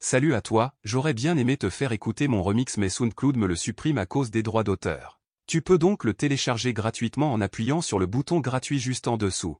Salut à toi, j'aurais bien aimé te faire écouter mon remix mais SoundCloud me le supprime à cause des droits d'auteur. Tu peux donc le télécharger gratuitement en appuyant sur le bouton gratuit juste en dessous.